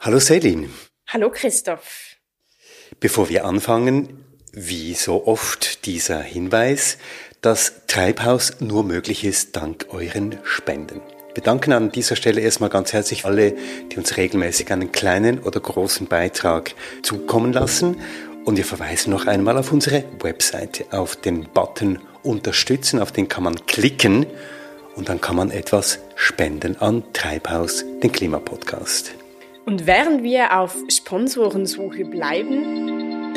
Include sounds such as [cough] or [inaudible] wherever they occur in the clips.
Hallo Selin. Hallo Christoph. Bevor wir anfangen, wie so oft dieser Hinweis, dass Treibhaus nur möglich ist dank euren Spenden. Wir danken an dieser Stelle erstmal ganz herzlich alle, die uns regelmäßig einen kleinen oder großen Beitrag zukommen lassen. Und wir verweisen noch einmal auf unsere Webseite, auf den Button Unterstützen, auf den kann man klicken und dann kann man etwas spenden an Treibhaus, den Klimapodcast. Und während wir auf Sponsorensuche bleiben,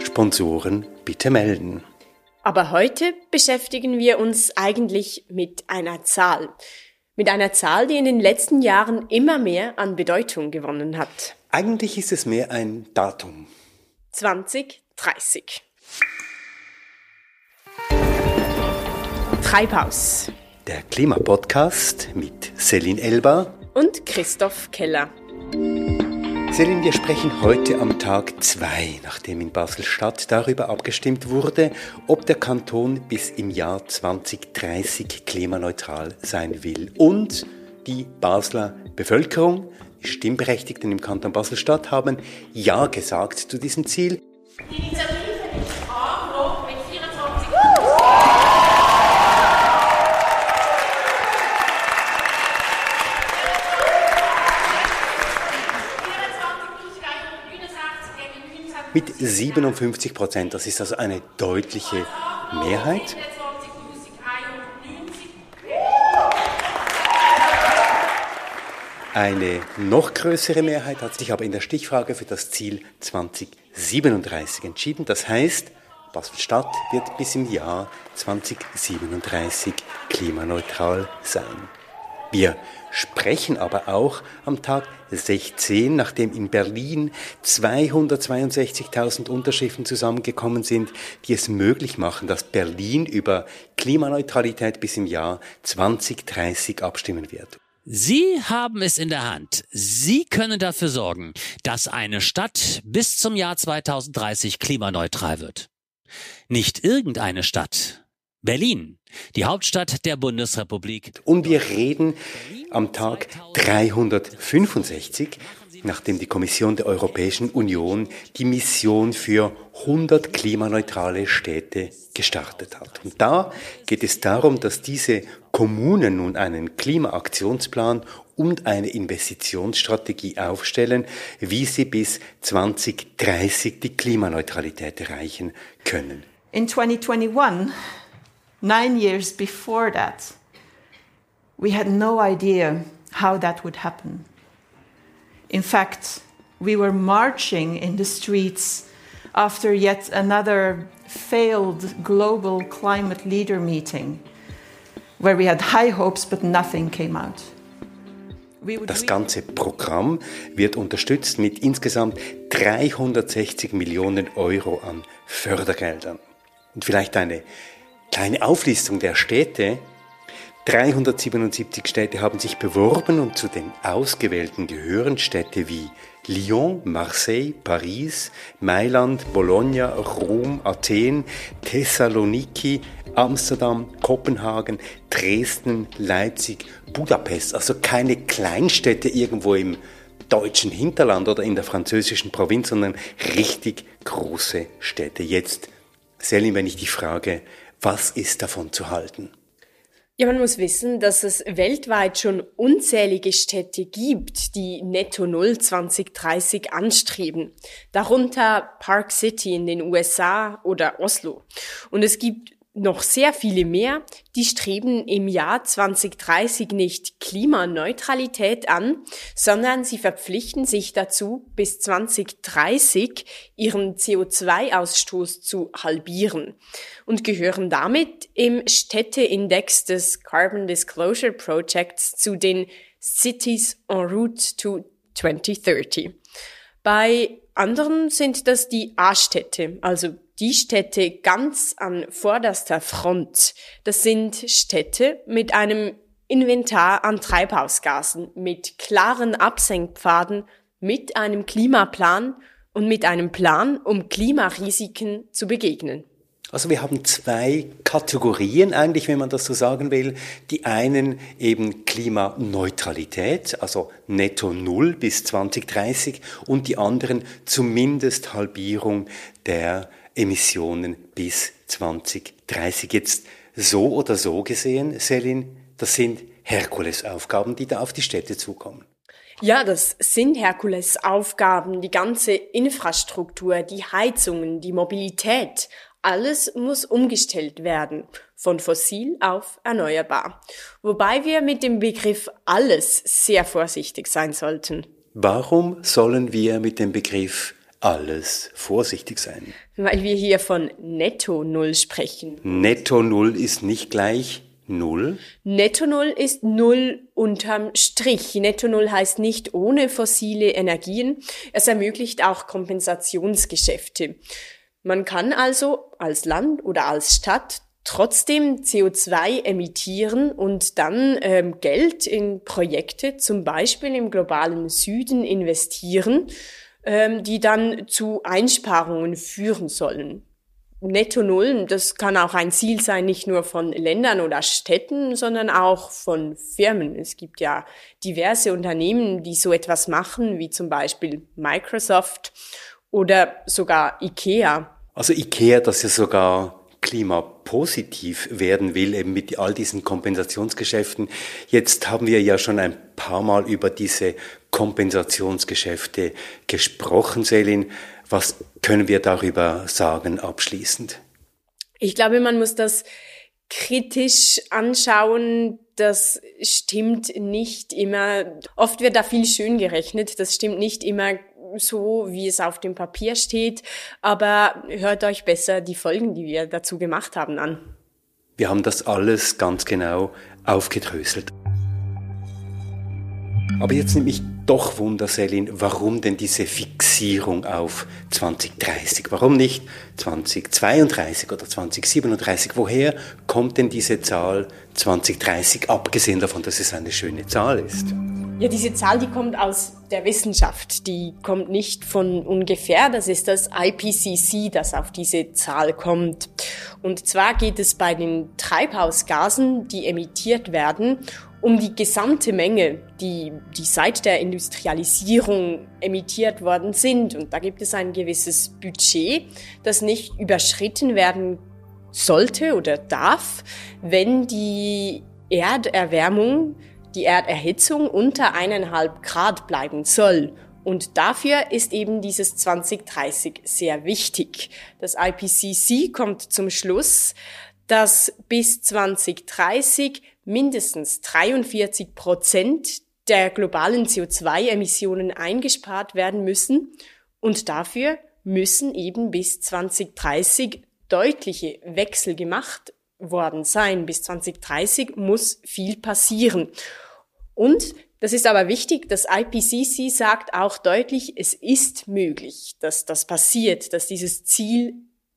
Sponsoren bitte melden. Aber heute beschäftigen wir uns eigentlich mit einer Zahl. Mit einer Zahl, die in den letzten Jahren immer mehr an Bedeutung gewonnen hat. Eigentlich ist es mehr ein Datum. 2030. Treibhaus. Der Klimapodcast mit Selin Elba und Christoph Keller. Selin, wir sprechen heute am Tag 2, nachdem in Basel-Stadt darüber abgestimmt wurde, ob der Kanton bis im Jahr 2030 klimaneutral sein will. Und die Basler Bevölkerung, die Stimmberechtigten im Kanton Basel-Stadt, haben Ja gesagt zu diesem Ziel. Die mit 57 Prozent. Das ist also eine deutliche Mehrheit. Eine noch größere Mehrheit hat sich aber in der Stichfrage für das Ziel 2037 entschieden. Das heißt, Basel-Stadt wird bis im Jahr 2037 klimaneutral sein. Wir sprechen aber auch am Tag 16, nachdem in Berlin 262.000 Unterschriften zusammengekommen sind, die es möglich machen, dass Berlin über Klimaneutralität bis im Jahr 2030 abstimmen wird. Sie haben es in der Hand. Sie können dafür sorgen, dass eine Stadt bis zum Jahr 2030 klimaneutral wird. Nicht irgendeine Stadt, Berlin, die Hauptstadt der Bundesrepublik. Und wir reden am Tag 365, nachdem die Kommission der Europäischen Union die Mission für 100 klimaneutrale Städte gestartet hat. Und da geht es darum, dass diese Kommunen nun einen Klimaaktionsplan und eine Investitionsstrategie aufstellen, wie sie bis 2030 die Klimaneutralität erreichen können. In 2021 nine years before that, we had no idea how that would happen. In fact, we were marching in the streets after yet another failed global climate leader meeting where we had high hopes but nothing came out. Das ganze Programm wird unterstützt mit insgesamt 360 Millionen Euro an Fördergeldern. Und vielleicht eine Kleine Auflistung der Städte. 377 Städte haben sich beworben und zu den ausgewählten gehören Städte wie Lyon, Marseille, Paris, Mailand, Bologna, Rom, Athen, Thessaloniki, Amsterdam, Kopenhagen, Dresden, Leipzig, Budapest. Also keine Kleinstädte irgendwo im deutschen Hinterland oder in der französischen Provinz, sondern richtig große Städte. Jetzt, Selim, wenn ich dich frage, was ist davon zu halten? Ja, man muss wissen, dass es weltweit schon unzählige Städte gibt, die Netto Null 2030 anstreben. Darunter Park City in den USA oder Oslo. Und es gibt noch sehr viele mehr, die streben im Jahr 2030 nicht Klimaneutralität an, sondern sie verpflichten sich dazu, bis 2030 ihren CO2-Ausstoß zu halbieren und gehören damit im Städteindex des Carbon Disclosure Projects zu den Cities en route to 2030. Bei anderen sind das die A-Städte, also die Städte ganz an vorderster Front. Das sind Städte mit einem Inventar an Treibhausgasen, mit klaren Absenkpfaden, mit einem Klimaplan und mit einem Plan, um Klimarisiken zu begegnen. Also wir haben zwei Kategorien eigentlich, wenn man das so sagen will. Die einen eben Klimaneutralität, also netto Null bis 2030 und die anderen zumindest Halbierung der Emissionen bis 2030. Jetzt so oder so gesehen, Selin, das sind Herkulesaufgaben, die da auf die Städte zukommen. Ja, das sind Herkulesaufgaben, die ganze Infrastruktur, die Heizungen, die Mobilität, alles muss umgestellt werden, von fossil auf erneuerbar. Wobei wir mit dem Begriff alles sehr vorsichtig sein sollten. Warum sollen wir mit dem Begriff alles vorsichtig sein? Weil wir hier von Netto Null sprechen. Netto Null ist nicht gleich Null? Netto Null ist Null unterm Strich. Netto Null heißt nicht ohne fossile Energien. Es ermöglicht auch Kompensationsgeschäfte. Man kann also als Land oder als Stadt trotzdem CO2 emittieren und dann ähm, Geld in Projekte, zum Beispiel im globalen Süden, investieren, ähm, die dann zu Einsparungen führen sollen. Netto Null, das kann auch ein Ziel sein, nicht nur von Ländern oder Städten, sondern auch von Firmen. Es gibt ja diverse Unternehmen, die so etwas machen, wie zum Beispiel Microsoft oder sogar IKEA. Also IKEA, das ja sogar klimapositiv werden will, eben mit all diesen Kompensationsgeschäften. Jetzt haben wir ja schon ein paar Mal über diese Kompensationsgeschäfte gesprochen, Selin. Was können wir darüber sagen abschließend? Ich glaube, man muss das kritisch anschauen. Das stimmt nicht immer. Oft wird da viel schön gerechnet. Das stimmt nicht immer so, wie es auf dem Papier steht. Aber hört euch besser die Folgen, die wir dazu gemacht haben, an. Wir haben das alles ganz genau aufgedröselt. Aber jetzt nimmt mich doch Wunder, Selin, warum denn diese Fixierung auf 2030? Warum nicht 2032 oder 2037? Woher kommt denn diese Zahl 2030, abgesehen davon, dass es eine schöne Zahl ist? Ja, diese Zahl, die kommt aus der Wissenschaft. Die kommt nicht von ungefähr. Das ist das IPCC, das auf diese Zahl kommt. Und zwar geht es bei den Treibhausgasen, die emittiert werden, um die gesamte Menge, die, die seit der Industrialisierung emittiert worden sind. Und da gibt es ein gewisses Budget, das nicht überschritten werden sollte oder darf, wenn die Erderwärmung, die Erderhitzung unter eineinhalb Grad bleiben soll. Und dafür ist eben dieses 2030 sehr wichtig. Das IPCC kommt zum Schluss, dass bis 2030 mindestens 43 Prozent der globalen CO2-Emissionen eingespart werden müssen und dafür müssen eben bis 2030 deutliche Wechsel gemacht worden sein. Bis 2030 muss viel passieren. Und das ist aber wichtig, das IPCC sagt auch deutlich, es ist möglich, dass das passiert, dass dieses Ziel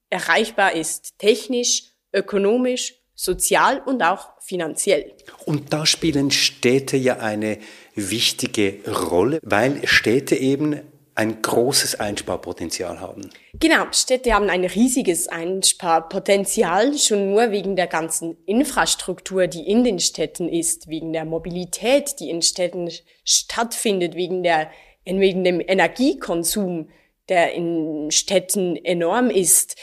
erreichbar ist, technisch, ökonomisch, sozial und auch finanziell. Und da spielen Städte ja eine wichtige Rolle, weil Städte eben ein großes Einsparpotenzial haben. Genau, Städte haben ein riesiges Einsparpotenzial, schon nur wegen der ganzen Infrastruktur, die in den Städten ist, wegen der Mobilität, die in Städten stattfindet, wegen, der, wegen dem Energiekonsum, der in Städten enorm ist.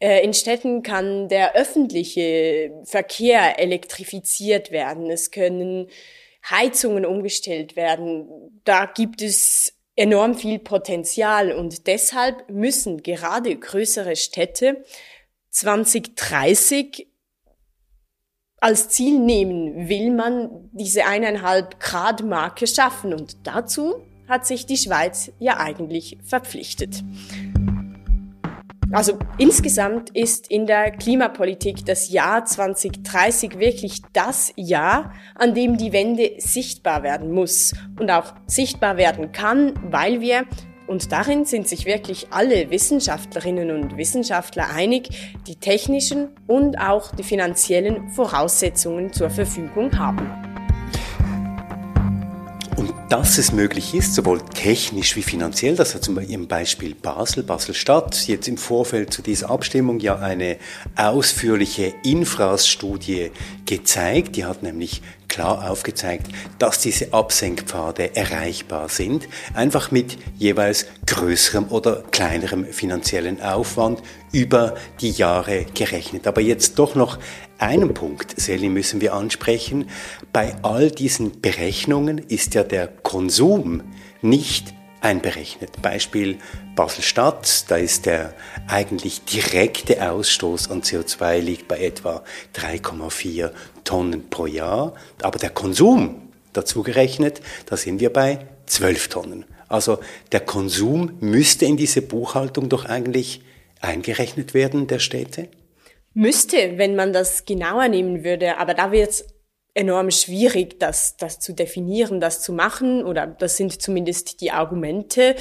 Äh, in Städten kann der öffentliche Verkehr elektrifiziert werden. Es können Heizungen umgestellt werden. Da gibt es enorm viel Potenzial und deshalb müssen gerade größere Städte 2030 als Ziel nehmen, will man diese eineinhalb Grad Marke schaffen und dazu hat sich die Schweiz ja eigentlich verpflichtet. Also insgesamt ist in der Klimapolitik das Jahr 2030 wirklich das Jahr, an dem die Wende sichtbar werden muss und auch sichtbar werden kann, weil wir und darin sind sich wirklich alle Wissenschaftlerinnen und Wissenschaftler einig, die technischen und auch die finanziellen Voraussetzungen zur Verfügung haben. Dass es möglich ist, sowohl technisch wie finanziell, das hat zum Beispiel Basel, Basel-Stadt, jetzt im Vorfeld zu dieser Abstimmung ja eine ausführliche Infrastudie gezeigt. Die hat nämlich klar aufgezeigt, dass diese Absenkpfade erreichbar sind, einfach mit jeweils größerem oder kleinerem finanziellen Aufwand über die Jahre gerechnet. Aber jetzt doch noch einen Punkt, Sally, müssen wir ansprechen. Bei all diesen Berechnungen ist ja der Konsum nicht einberechnet. Beispiel Basel-Stadt, da ist der eigentlich direkte Ausstoß an CO2 liegt bei etwa 3,4 Tonnen pro Jahr, aber der Konsum dazu gerechnet, da sind wir bei 12 Tonnen. Also der Konsum müsste in diese Buchhaltung doch eigentlich eingerechnet werden der Städte? Müsste, wenn man das genauer nehmen würde, aber da wird es enorm schwierig, das, das zu definieren, das zu machen, oder das sind zumindest die Argumente.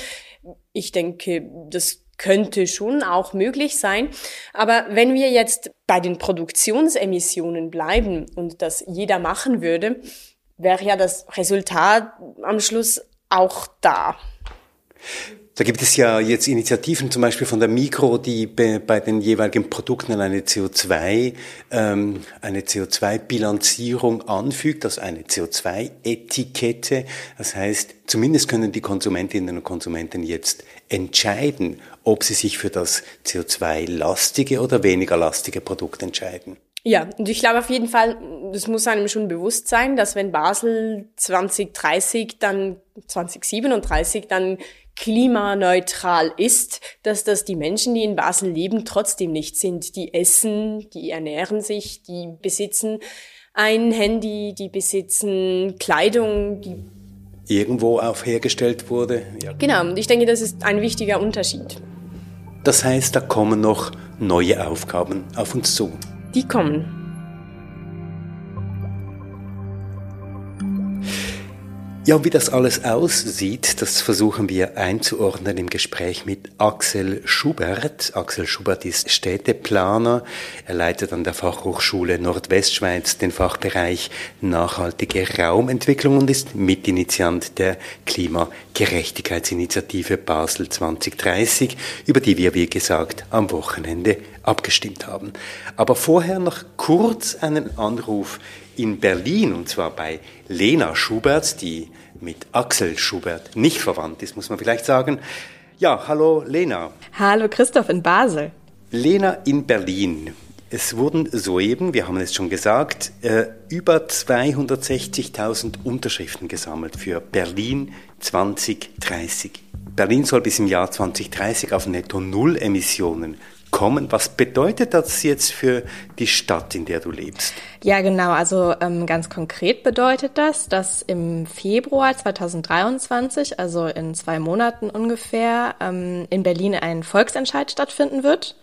Ich denke, das könnte schon auch möglich sein. Aber wenn wir jetzt bei den Produktionsemissionen bleiben und das jeder machen würde, wäre ja das Resultat am Schluss auch da. Da gibt es ja jetzt Initiativen, zum Beispiel von der Mikro, die bei den jeweiligen Produkten eine CO2, ähm, eine CO2-Bilanzierung anfügt, also eine CO2-Etikette. Das heißt, zumindest können die Konsumentinnen und Konsumenten jetzt entscheiden, ob sie sich für das CO2-lastige oder weniger lastige Produkt entscheiden. Ja, und ich glaube auf jeden Fall, das muss einem schon bewusst sein, dass wenn Basel 2030 dann 2037 dann klimaneutral ist, dass das die Menschen, die in Basel leben, trotzdem nicht sind. Die essen, die ernähren sich, die besitzen ein Handy, die besitzen Kleidung, die irgendwo auch hergestellt wurde. Ja. Genau, und ich denke, das ist ein wichtiger Unterschied. Das heißt, da kommen noch neue Aufgaben auf uns zu. Die kommen. Ja, wie das alles aussieht, das versuchen wir einzuordnen im Gespräch mit Axel Schubert. Axel Schubert ist Städteplaner. Er leitet an der Fachhochschule Nordwestschweiz den Fachbereich nachhaltige Raumentwicklung und ist Mitinitiant der Klimagerechtigkeitsinitiative Basel 2030, über die wir, wie gesagt, am Wochenende abgestimmt haben. Aber vorher noch kurz einen Anruf in Berlin, und zwar bei Lena Schubert, die mit Axel Schubert nicht verwandt ist, muss man vielleicht sagen. Ja, hallo Lena. Hallo Christoph in Basel. Lena in Berlin. Es wurden soeben, wir haben es schon gesagt, äh, über 260.000 Unterschriften gesammelt für Berlin 2030. Berlin soll bis im Jahr 2030 auf Netto Null Emissionen kommen. Was bedeutet das jetzt für die Stadt, in der du lebst? Ja, genau. Also ähm, ganz konkret bedeutet das, dass im Februar 2023, also in zwei Monaten ungefähr, ähm, in Berlin ein Volksentscheid stattfinden wird.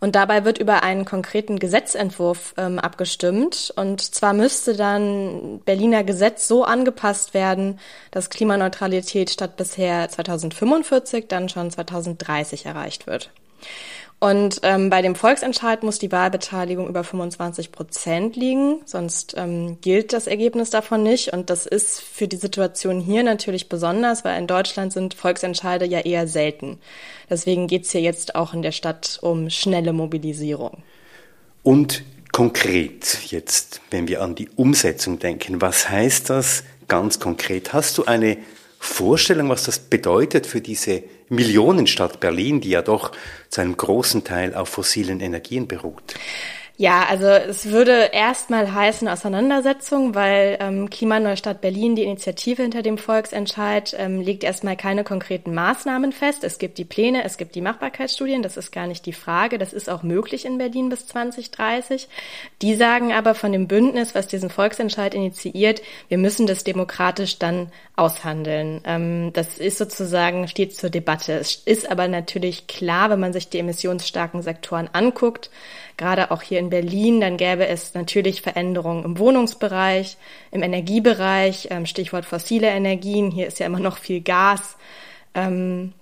Und dabei wird über einen konkreten Gesetzentwurf ähm, abgestimmt. Und zwar müsste dann Berliner Gesetz so angepasst werden, dass Klimaneutralität statt bisher 2045 dann schon 2030 erreicht wird. Und ähm, bei dem Volksentscheid muss die Wahlbeteiligung über 25 Prozent liegen, sonst ähm, gilt das Ergebnis davon nicht. Und das ist für die Situation hier natürlich besonders, weil in Deutschland sind Volksentscheide ja eher selten. Deswegen geht's hier jetzt auch in der Stadt um schnelle Mobilisierung. Und konkret jetzt, wenn wir an die Umsetzung denken, was heißt das ganz konkret? Hast du eine Vorstellung, was das bedeutet für diese Millionenstadt Berlin, die ja doch zu einem großen Teil auf fossilen Energien beruht? Ja, also es würde erstmal heißen Auseinandersetzung, weil ähm, Klimaneustadt Berlin, die Initiative hinter dem Volksentscheid, ähm, legt erstmal keine konkreten Maßnahmen fest. Es gibt die Pläne, es gibt die Machbarkeitsstudien, das ist gar nicht die Frage. Das ist auch möglich in Berlin bis 2030. Die sagen aber von dem Bündnis, was diesen Volksentscheid initiiert, wir müssen das demokratisch dann aushandeln. Ähm, das ist sozusagen, steht zur Debatte. Es ist aber natürlich klar, wenn man sich die emissionsstarken Sektoren anguckt, gerade auch hier in Berlin, dann gäbe es natürlich Veränderungen im Wohnungsbereich, im Energiebereich, ähm, Stichwort fossile Energien. Hier ist ja immer noch viel Gas. Ähm,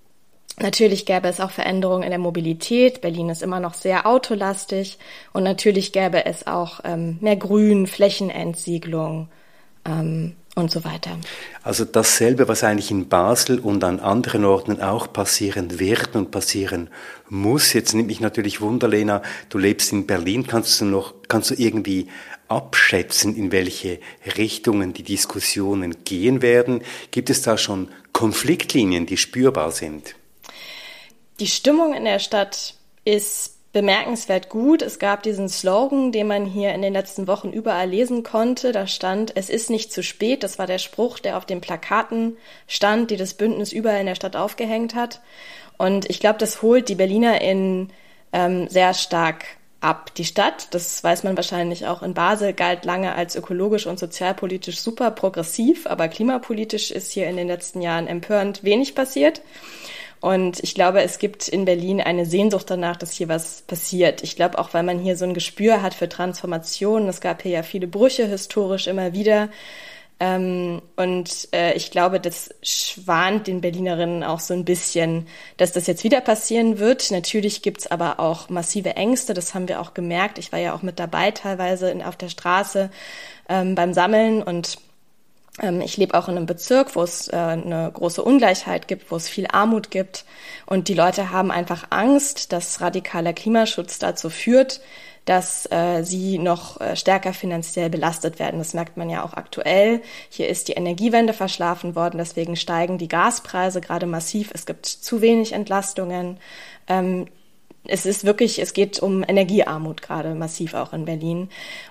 natürlich gäbe es auch Veränderungen in der Mobilität. Berlin ist immer noch sehr autolastig. Und natürlich gäbe es auch ähm, mehr Grün, Flächenentsiedlung und so weiter. Also dasselbe, was eigentlich in Basel und an anderen Orten auch passieren wird und passieren muss. Jetzt nimmt mich natürlich Wunder, Lena, du lebst in Berlin, kannst du noch, kannst du irgendwie abschätzen, in welche Richtungen die Diskussionen gehen werden? Gibt es da schon Konfliktlinien, die spürbar sind? Die Stimmung in der Stadt ist bemerkenswert gut. Es gab diesen Slogan, den man hier in den letzten Wochen überall lesen konnte. Da stand, es ist nicht zu spät. Das war der Spruch, der auf den Plakaten stand, die das Bündnis überall in der Stadt aufgehängt hat. Und ich glaube, das holt die Berliner in ähm, sehr stark ab. Die Stadt, das weiß man wahrscheinlich auch in Basel, galt lange als ökologisch und sozialpolitisch super progressiv, aber klimapolitisch ist hier in den letzten Jahren empörend wenig passiert. Und ich glaube, es gibt in Berlin eine Sehnsucht danach, dass hier was passiert. Ich glaube auch, weil man hier so ein Gespür hat für Transformationen. Es gab hier ja viele Brüche historisch immer wieder. Ähm, und äh, ich glaube, das schwant den Berlinerinnen auch so ein bisschen, dass das jetzt wieder passieren wird. Natürlich gibt's aber auch massive Ängste, das haben wir auch gemerkt. Ich war ja auch mit dabei teilweise in, auf der Straße ähm, beim Sammeln und ich lebe auch in einem Bezirk, wo es äh, eine große Ungleichheit gibt, wo es viel Armut gibt. Und die Leute haben einfach Angst, dass radikaler Klimaschutz dazu führt, dass äh, sie noch äh, stärker finanziell belastet werden. Das merkt man ja auch aktuell. Hier ist die Energiewende verschlafen worden, deswegen steigen die Gaspreise gerade massiv. Es gibt zu wenig Entlastungen. Ähm, es ist wirklich, es geht um Energiearmut gerade massiv auch in Berlin.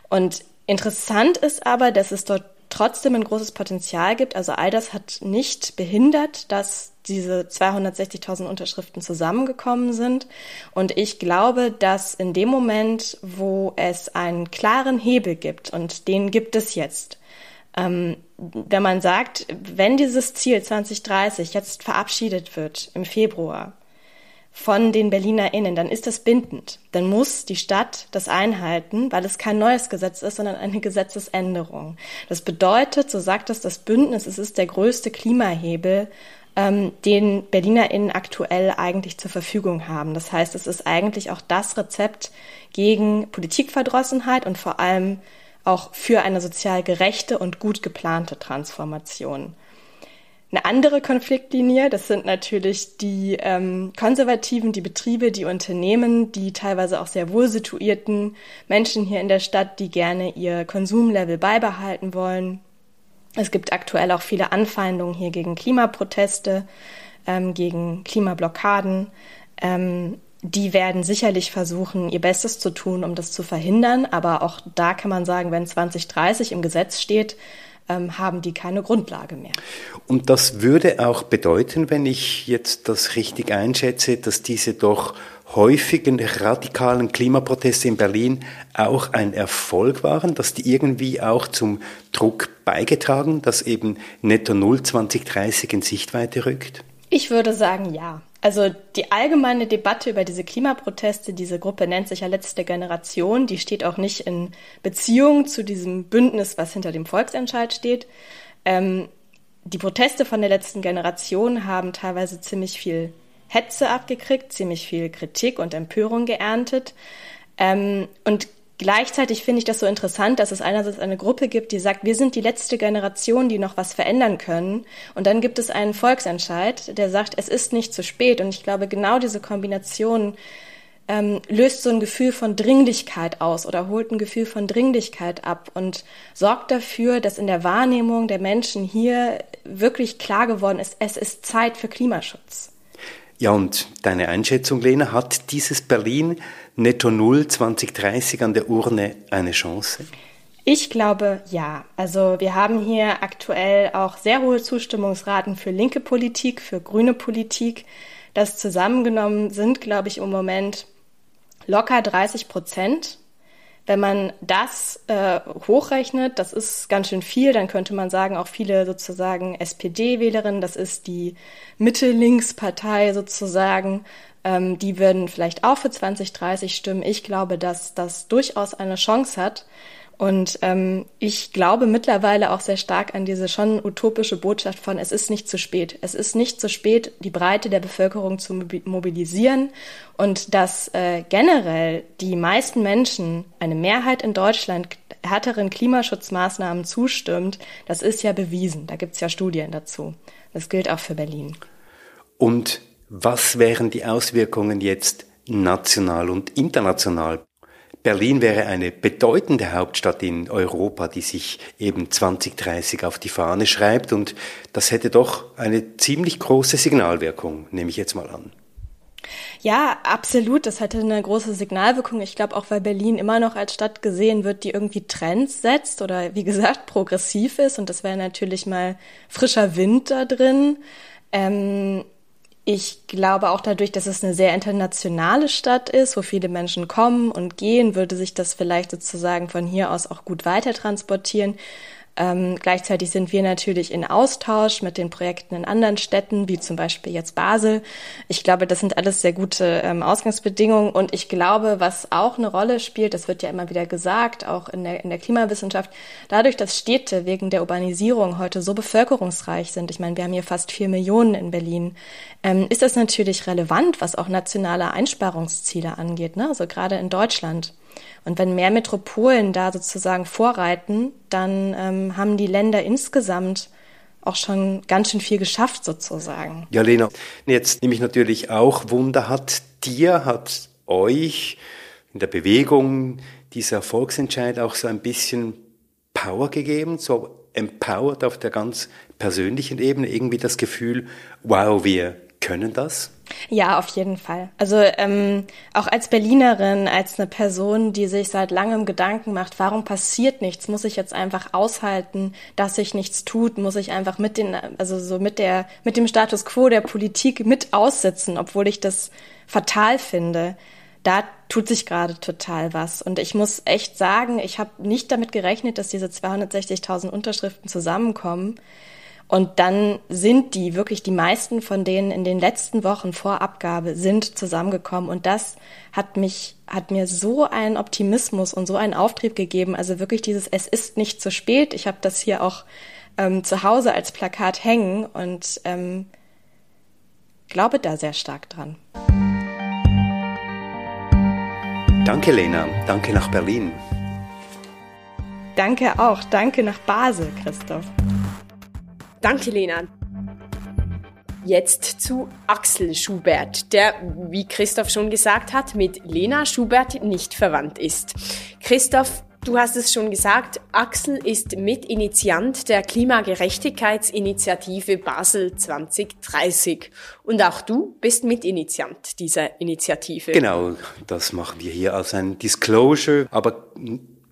Und interessant ist aber, dass es dort trotzdem ein großes Potenzial gibt. Also all das hat nicht behindert, dass diese 260.000 Unterschriften zusammengekommen sind. Und ich glaube, dass in dem Moment, wo es einen klaren Hebel gibt, und den gibt es jetzt, ähm, wenn man sagt, wenn dieses Ziel 2030 jetzt verabschiedet wird im Februar, von den BerlinerInnen, dann ist das bindend. Dann muss die Stadt das einhalten, weil es kein neues Gesetz ist, sondern eine Gesetzesänderung. Das bedeutet, so sagt es das Bündnis, es ist der größte Klimahebel, ähm, den BerlinerInnen aktuell eigentlich zur Verfügung haben. Das heißt, es ist eigentlich auch das Rezept gegen Politikverdrossenheit und vor allem auch für eine sozial gerechte und gut geplante Transformation. Eine andere Konfliktlinie, das sind natürlich die ähm, Konservativen, die Betriebe, die Unternehmen, die teilweise auch sehr wohl situierten Menschen hier in der Stadt, die gerne ihr Konsumlevel beibehalten wollen. Es gibt aktuell auch viele Anfeindungen hier gegen Klimaproteste, ähm, gegen Klimablockaden. Ähm, die werden sicherlich versuchen, ihr Bestes zu tun, um das zu verhindern. Aber auch da kann man sagen, wenn 2030 im Gesetz steht, ähm, haben die keine Grundlage mehr. Und das würde auch bedeuten, wenn ich jetzt das richtig einschätze, dass diese doch häufigen radikalen Klimaproteste in Berlin auch ein Erfolg waren, dass die irgendwie auch zum Druck beigetragen, dass eben Netto Null 2030 in Sichtweite rückt? Ich würde sagen, ja. Also die allgemeine Debatte über diese Klimaproteste, diese Gruppe nennt sich ja letzte Generation, die steht auch nicht in Beziehung zu diesem Bündnis, was hinter dem Volksentscheid steht. Ähm, die Proteste von der letzten Generation haben teilweise ziemlich viel Hetze abgekriegt, ziemlich viel Kritik und Empörung geerntet. Ähm, und Gleichzeitig finde ich das so interessant, dass es einerseits eine Gruppe gibt, die sagt, wir sind die letzte Generation, die noch was verändern können. Und dann gibt es einen Volksentscheid, der sagt, es ist nicht zu spät. Und ich glaube, genau diese Kombination ähm, löst so ein Gefühl von Dringlichkeit aus oder holt ein Gefühl von Dringlichkeit ab und sorgt dafür, dass in der Wahrnehmung der Menschen hier wirklich klar geworden ist, es ist Zeit für Klimaschutz. Ja, und deine Einschätzung, Lena, hat dieses Berlin Netto Null 2030 an der Urne eine Chance? Ich glaube ja. Also wir haben hier aktuell auch sehr hohe Zustimmungsraten für linke Politik, für grüne Politik. Das zusammengenommen sind, glaube ich, im Moment locker 30 Prozent. Wenn man das äh, hochrechnet, das ist ganz schön viel, dann könnte man sagen, auch viele sozusagen SPD-Wählerinnen, das ist die Mitte-Links-Partei sozusagen, ähm, die würden vielleicht auch für 2030 stimmen. Ich glaube, dass das durchaus eine Chance hat. Und ähm, ich glaube mittlerweile auch sehr stark an diese schon utopische Botschaft von, es ist nicht zu spät. Es ist nicht zu spät, die Breite der Bevölkerung zu mobilisieren und dass äh, generell die meisten Menschen, eine Mehrheit in Deutschland härteren Klimaschutzmaßnahmen zustimmt, das ist ja bewiesen. Da gibt es ja Studien dazu. Das gilt auch für Berlin. Und was wären die Auswirkungen jetzt national und international? Berlin wäre eine bedeutende Hauptstadt in Europa, die sich eben 2030 auf die Fahne schreibt und das hätte doch eine ziemlich große Signalwirkung, nehme ich jetzt mal an. Ja, absolut. Das hatte eine große Signalwirkung. Ich glaube auch, weil Berlin immer noch als Stadt gesehen wird, die irgendwie Trends setzt oder wie gesagt progressiv ist. Und das wäre natürlich mal frischer Wind da drin. Ähm, ich glaube auch dadurch, dass es eine sehr internationale Stadt ist, wo viele Menschen kommen und gehen, würde sich das vielleicht sozusagen von hier aus auch gut weiter transportieren. Ähm, gleichzeitig sind wir natürlich in Austausch mit den Projekten in anderen Städten, wie zum Beispiel jetzt Basel. Ich glaube, das sind alles sehr gute ähm, Ausgangsbedingungen. Und ich glaube, was auch eine Rolle spielt, das wird ja immer wieder gesagt, auch in der, in der Klimawissenschaft, dadurch, dass Städte wegen der Urbanisierung heute so bevölkerungsreich sind, ich meine, wir haben hier fast vier Millionen in Berlin, ähm, ist das natürlich relevant, was auch nationale Einsparungsziele angeht, ne? also gerade in Deutschland. Und wenn mehr Metropolen da sozusagen vorreiten, dann ähm, haben die Länder insgesamt auch schon ganz schön viel geschafft sozusagen. Ja, Lena, jetzt nehme ich natürlich auch Wunder, hat dir, hat euch in der Bewegung dieser Volksentscheid auch so ein bisschen Power gegeben, so empowered auf der ganz persönlichen Ebene, irgendwie das Gefühl, wow, wir können das? Ja, auf jeden Fall. Also ähm, auch als Berlinerin, als eine Person, die sich seit langem Gedanken macht, warum passiert nichts, muss ich jetzt einfach aushalten, dass sich nichts tut, muss ich einfach mit den, also so mit der, mit dem Status quo der Politik mit aussitzen, obwohl ich das fatal finde. Da tut sich gerade total was. Und ich muss echt sagen, ich habe nicht damit gerechnet, dass diese 260.000 Unterschriften zusammenkommen. Und dann sind die, wirklich die meisten von denen in den letzten Wochen vor Abgabe sind zusammengekommen. Und das hat mich, hat mir so einen Optimismus und so einen Auftrieb gegeben. Also wirklich dieses, es ist nicht zu spät. Ich habe das hier auch ähm, zu Hause als Plakat hängen und ähm, glaube da sehr stark dran. Danke, Lena. Danke nach Berlin. Danke auch. Danke nach Basel, Christoph. Danke, Lena. Jetzt zu Axel Schubert, der, wie Christoph schon gesagt hat, mit Lena Schubert nicht verwandt ist. Christoph, du hast es schon gesagt, Axel ist Mitinitiant der Klimagerechtigkeitsinitiative Basel 2030. Und auch du bist Mitinitiant dieser Initiative. Genau, das machen wir hier als ein Disclosure, aber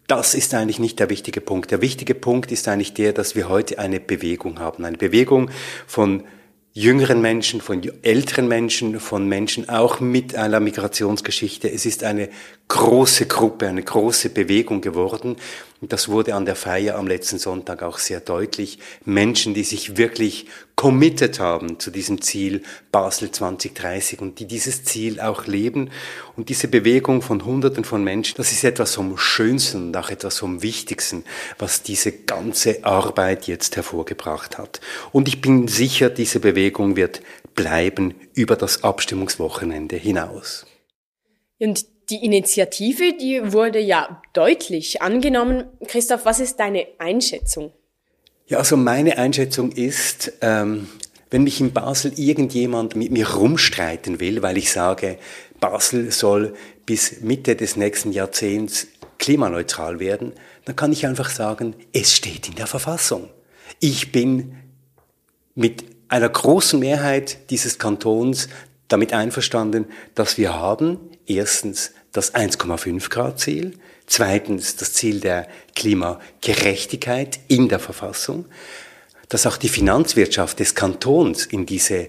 das ist eigentlich nicht der wichtige Punkt. Der wichtige Punkt ist eigentlich der, dass wir heute eine Bewegung haben. Eine Bewegung von jüngeren Menschen, von älteren Menschen, von Menschen auch mit einer Migrationsgeschichte. Es ist eine große Gruppe, eine große Bewegung geworden. Und das wurde an der Feier am letzten Sonntag auch sehr deutlich. Menschen, die sich wirklich committed haben zu diesem Ziel Basel 2030 und die dieses Ziel auch leben. Und diese Bewegung von Hunderten von Menschen, das ist etwas vom Schönsten und auch etwas vom Wichtigsten, was diese ganze Arbeit jetzt hervorgebracht hat. Und ich bin sicher, diese Bewegung wird bleiben über das Abstimmungswochenende hinaus. Und die Initiative, die wurde ja deutlich angenommen. Christoph, was ist deine Einschätzung? Ja, also meine Einschätzung ist, ähm, wenn mich in Basel irgendjemand mit mir rumstreiten will, weil ich sage, Basel soll bis Mitte des nächsten Jahrzehnts klimaneutral werden, dann kann ich einfach sagen, es steht in der Verfassung. Ich bin mit einer großen Mehrheit dieses Kantons damit einverstanden, dass wir haben erstens das 1,5 Grad Ziel, zweitens das Ziel der Klimagerechtigkeit in der Verfassung, dass auch die Finanzwirtschaft des Kantons in diese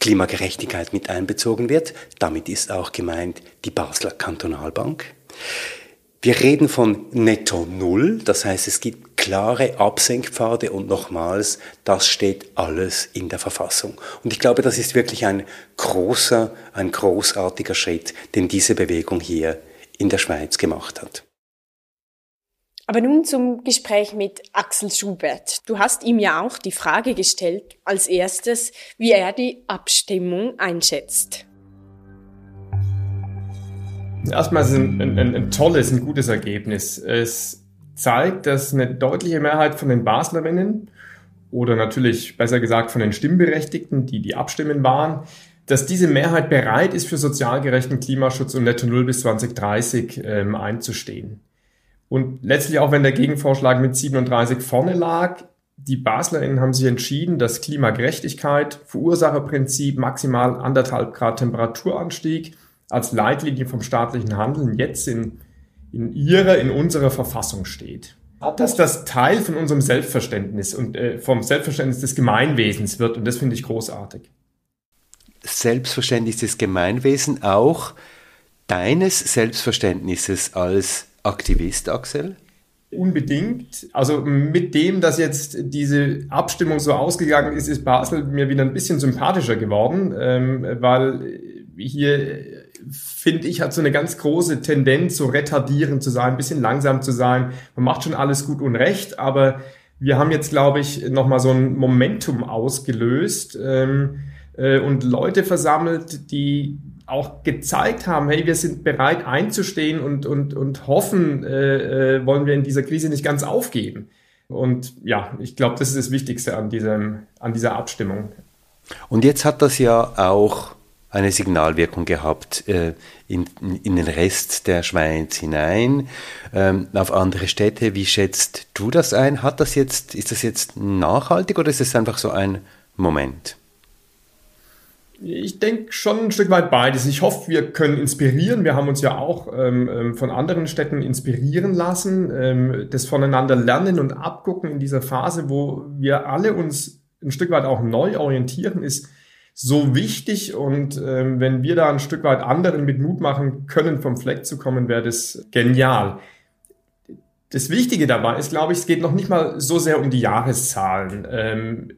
Klimagerechtigkeit mit einbezogen wird. Damit ist auch gemeint die Basler Kantonalbank. Wir reden von Netto Null, das heißt, es gibt klare Absenkpfade und nochmals, das steht alles in der Verfassung. Und ich glaube, das ist wirklich ein großer, ein großartiger Schritt, den diese Bewegung hier in der Schweiz gemacht hat. Aber nun zum Gespräch mit Axel Schubert. Du hast ihm ja auch die Frage gestellt, als erstes, wie er die Abstimmung einschätzt. Erstmal ist es ein, ein, ein, tolles, ein gutes Ergebnis. Es zeigt, dass eine deutliche Mehrheit von den Baslerinnen oder natürlich besser gesagt von den Stimmberechtigten, die die abstimmen waren, dass diese Mehrheit bereit ist, für sozial gerechten Klimaschutz und Netto Null bis 2030 ähm, einzustehen. Und letztlich auch wenn der Gegenvorschlag mit 37 vorne lag, die BaslerInnen haben sich entschieden, dass Klimagerechtigkeit, Verursacherprinzip, maximal anderthalb Grad Temperaturanstieg als Leitlinie vom staatlichen Handeln jetzt in, in ihrer, in unserer Verfassung steht. Dass das Teil von unserem Selbstverständnis und äh, vom Selbstverständnis des Gemeinwesens wird und das finde ich großartig. Selbstverständnis des Gemeinwesens auch deines Selbstverständnisses als Aktivist, Axel? Unbedingt. Also mit dem, dass jetzt diese Abstimmung so ausgegangen ist, ist Basel mir wieder ein bisschen sympathischer geworden, ähm, weil hier finde ich hat so eine ganz große Tendenz, so retardierend zu sein, ein bisschen langsam zu sein. Man macht schon alles gut und recht, aber wir haben jetzt, glaube ich, nochmal so ein Momentum ausgelöst ähm, äh, und Leute versammelt, die auch gezeigt haben, hey, wir sind bereit einzustehen und, und, und hoffen, äh, äh, wollen wir in dieser Krise nicht ganz aufgeben. Und ja, ich glaube, das ist das Wichtigste an, diesem, an dieser Abstimmung. Und jetzt hat das ja auch eine Signalwirkung gehabt äh, in, in den Rest der Schweiz hinein, ähm, auf andere Städte. Wie schätzt du das ein? Hat das jetzt, ist das jetzt nachhaltig oder ist es einfach so ein Moment? Ich denke schon ein Stück weit beides. Ich hoffe, wir können inspirieren. Wir haben uns ja auch ähm, ähm, von anderen Städten inspirieren lassen, ähm, das voneinander lernen und abgucken in dieser Phase, wo wir alle uns ein Stück weit auch neu orientieren, ist so wichtig. Und ähm, wenn wir da ein Stück weit anderen mit Mut machen können, vom Fleck zu kommen, wäre das genial. Das Wichtige dabei ist, glaube ich, es geht noch nicht mal so sehr um die Jahreszahlen. Ähm,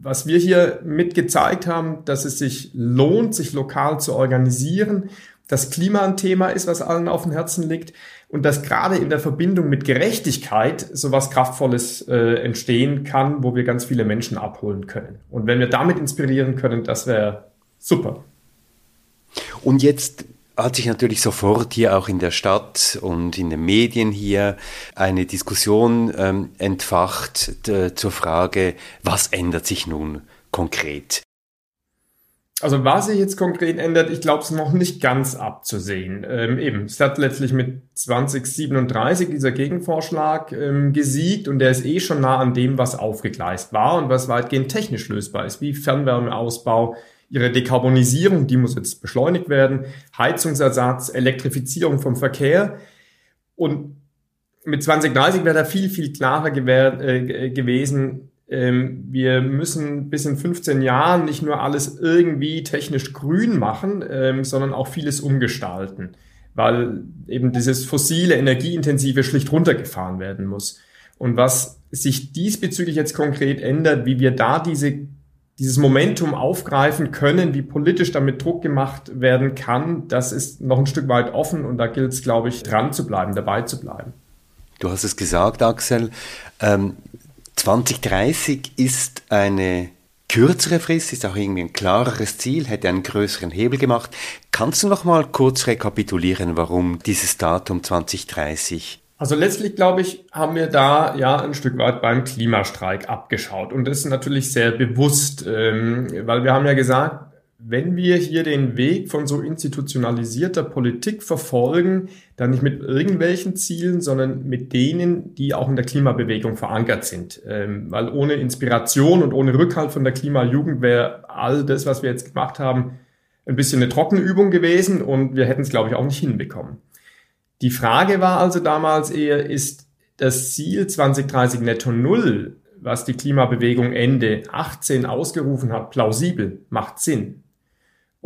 was wir hier mit gezeigt haben, dass es sich lohnt, sich lokal zu organisieren, dass Klima ein Thema ist, was allen auf dem Herzen liegt und dass gerade in der Verbindung mit Gerechtigkeit sowas Kraftvolles äh, entstehen kann, wo wir ganz viele Menschen abholen können. Und wenn wir damit inspirieren können, das wäre super. Und jetzt hat sich natürlich sofort hier auch in der Stadt und in den Medien hier eine Diskussion ähm, entfacht äh, zur Frage, was ändert sich nun konkret? Also was sich jetzt konkret ändert, ich glaube es noch nicht ganz abzusehen. Ähm, eben, es hat letztlich mit 2037 dieser Gegenvorschlag ähm, gesiegt und der ist eh schon nah an dem, was aufgegleist war und was weitgehend technisch lösbar ist, wie Fernwärmeausbau, ihre Dekarbonisierung, die muss jetzt beschleunigt werden, Heizungsersatz, Elektrifizierung vom Verkehr. Und mit 2030 wäre da viel, viel klarer äh, gewesen, ähm, wir müssen bis in 15 Jahren nicht nur alles irgendwie technisch grün machen, ähm, sondern auch vieles umgestalten, weil eben dieses fossile, energieintensive schlicht runtergefahren werden muss. Und was sich diesbezüglich jetzt konkret ändert, wie wir da diese dieses Momentum aufgreifen können, wie politisch damit Druck gemacht werden kann, das ist noch ein Stück weit offen und da gilt es, glaube ich, dran zu bleiben, dabei zu bleiben. Du hast es gesagt, Axel. Ähm, 2030 ist eine kürzere Frist, ist auch irgendwie ein klareres Ziel, hätte einen größeren Hebel gemacht. Kannst du noch mal kurz rekapitulieren, warum dieses Datum 2030 also letztlich, glaube ich, haben wir da ja ein Stück weit beim Klimastreik abgeschaut. Und das ist natürlich sehr bewusst, ähm, weil wir haben ja gesagt, wenn wir hier den Weg von so institutionalisierter Politik verfolgen, dann nicht mit irgendwelchen Zielen, sondern mit denen, die auch in der Klimabewegung verankert sind. Ähm, weil ohne Inspiration und ohne Rückhalt von der Klimajugend wäre all das, was wir jetzt gemacht haben, ein bisschen eine trockene Übung gewesen und wir hätten es, glaube ich, auch nicht hinbekommen. Die Frage war also damals eher, ist das Ziel 2030 netto null, was die Klimabewegung Ende 18 ausgerufen hat, plausibel, macht Sinn.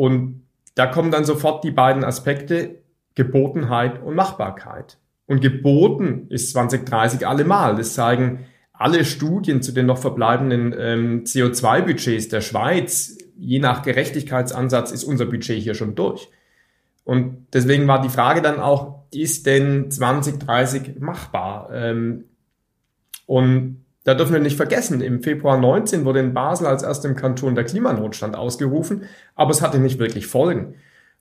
Und da kommen dann sofort die beiden Aspekte Gebotenheit und Machbarkeit. Und geboten ist 2030 allemal. Das zeigen alle Studien zu den noch verbleibenden ähm, CO2-Budgets der Schweiz. Je nach Gerechtigkeitsansatz ist unser Budget hier schon durch. Und deswegen war die Frage dann auch, ist denn 2030 machbar? Ähm, und da dürfen wir nicht vergessen, im Februar 19 wurde in Basel als erstem Kanton der Klimanotstand ausgerufen, aber es hatte nicht wirklich Folgen.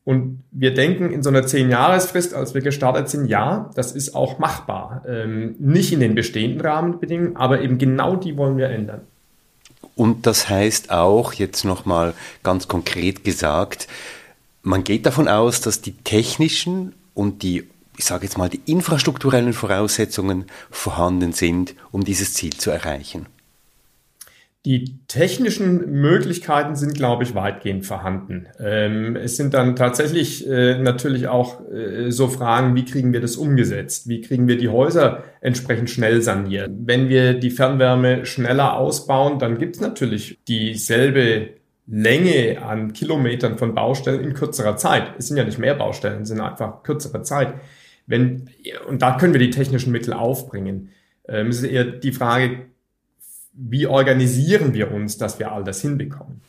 Und wir denken in so einer Zehn-Jahres-Frist, als wir gestartet sind, ja, das ist auch machbar. Ähm, nicht in den bestehenden Rahmenbedingungen, aber eben genau die wollen wir ändern. Und das heißt auch, jetzt nochmal ganz konkret gesagt, man geht davon aus, dass die technischen und die, ich sage jetzt mal, die infrastrukturellen Voraussetzungen vorhanden sind, um dieses Ziel zu erreichen. Die technischen Möglichkeiten sind, glaube ich, weitgehend vorhanden. Ähm, es sind dann tatsächlich äh, natürlich auch äh, so Fragen, wie kriegen wir das umgesetzt? Wie kriegen wir die Häuser entsprechend schnell saniert? Wenn wir die Fernwärme schneller ausbauen, dann gibt es natürlich dieselbe Länge an Kilometern von Baustellen in kürzerer Zeit. Es sind ja nicht mehr Baustellen, es sind einfach kürzere Zeit. Wenn, und da können wir die technischen Mittel aufbringen. Ähm, es ist eher die Frage, wie organisieren wir uns, dass wir all das hinbekommen?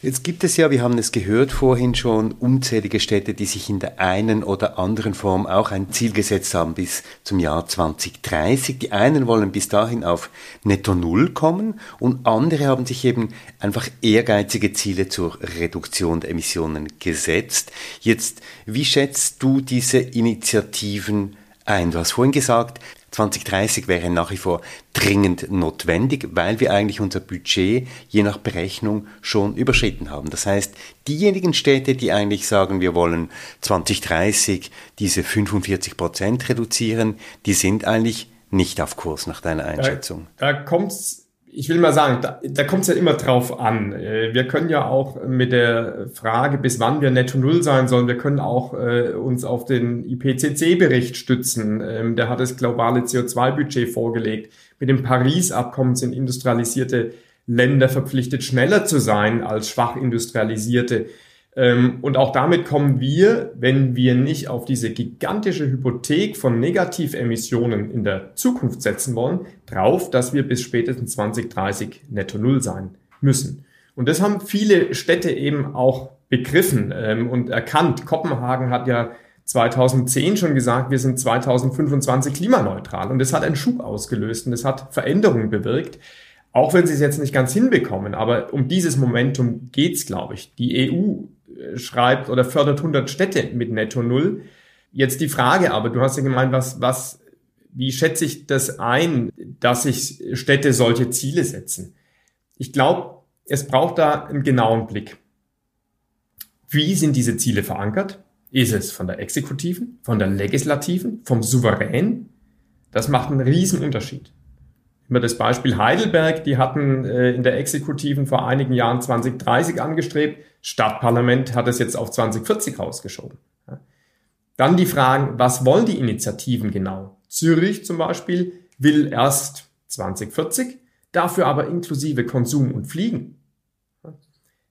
Jetzt gibt es ja, wir haben es gehört vorhin schon, unzählige Städte, die sich in der einen oder anderen Form auch ein Ziel gesetzt haben bis zum Jahr 2030. Die einen wollen bis dahin auf Netto Null kommen und andere haben sich eben einfach ehrgeizige Ziele zur Reduktion der Emissionen gesetzt. Jetzt, wie schätzt du diese Initiativen ein? Du hast vorhin gesagt, 2030 wäre nach wie vor dringend notwendig, weil wir eigentlich unser Budget je nach Berechnung schon überschritten haben. Das heißt, diejenigen Städte, die eigentlich sagen, wir wollen 2030 diese 45 Prozent reduzieren, die sind eigentlich nicht auf Kurs nach deiner Einschätzung. Da, da kommt ich will mal sagen, da, da kommt es ja immer drauf an. Äh, wir können ja auch mit der Frage, bis wann wir netto null sein sollen, wir können auch äh, uns auf den IPCC-Bericht stützen. Ähm, der hat das globale CO2-Budget vorgelegt. Mit dem Paris-Abkommen sind industrialisierte Länder verpflichtet, schneller zu sein als schwach industrialisierte. Ähm, und auch damit kommen wir, wenn wir nicht auf diese gigantische Hypothek von Negativemissionen in der Zukunft setzen wollen, drauf, dass wir bis spätestens 2030 netto Null sein müssen. Und das haben viele Städte eben auch begriffen ähm, und erkannt. Kopenhagen hat ja 2010 schon gesagt, wir sind 2025 klimaneutral. Und das hat einen Schub ausgelöst und das hat Veränderungen bewirkt. Auch wenn sie es jetzt nicht ganz hinbekommen, aber um dieses Momentum geht's, glaube ich. Die EU schreibt oder fördert 100 Städte mit Netto Null. Jetzt die Frage aber, du hast ja gemeint, was, was, wie schätze ich das ein, dass sich Städte solche Ziele setzen? Ich glaube, es braucht da einen genauen Blick. Wie sind diese Ziele verankert? Ist es von der Exekutiven, von der Legislativen, vom Souverän? Das macht einen riesen Unterschied. Immer das Beispiel Heidelberg, die hatten äh, in der Exekutiven vor einigen Jahren 2030 angestrebt. Stadtparlament hat es jetzt auf 2040 rausgeschoben. Dann die Fragen, was wollen die Initiativen genau? Zürich zum Beispiel will erst 2040, dafür aber inklusive Konsum und Fliegen.